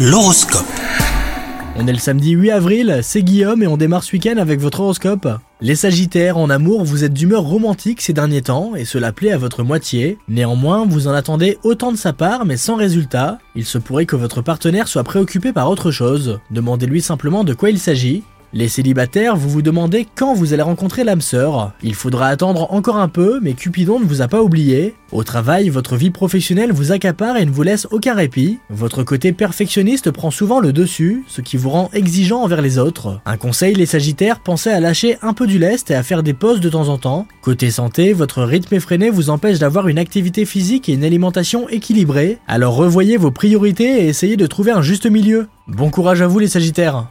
L'horoscope. On est le samedi 8 avril, c'est Guillaume et on démarre ce week-end avec votre horoscope. Les Sagittaires, en amour, vous êtes d'humeur romantique ces derniers temps et cela plaît à votre moitié. Néanmoins, vous en attendez autant de sa part mais sans résultat. Il se pourrait que votre partenaire soit préoccupé par autre chose. Demandez-lui simplement de quoi il s'agit. Les célibataires, vous vous demandez quand vous allez rencontrer l'âme sœur. Il faudra attendre encore un peu, mais Cupidon ne vous a pas oublié. Au travail, votre vie professionnelle vous accapare et ne vous laisse aucun répit. Votre côté perfectionniste prend souvent le dessus, ce qui vous rend exigeant envers les autres. Un conseil, les sagittaires, pensez à lâcher un peu du lest et à faire des pauses de temps en temps. Côté santé, votre rythme effréné vous empêche d'avoir une activité physique et une alimentation équilibrée. Alors revoyez vos priorités et essayez de trouver un juste milieu. Bon courage à vous les sagittaires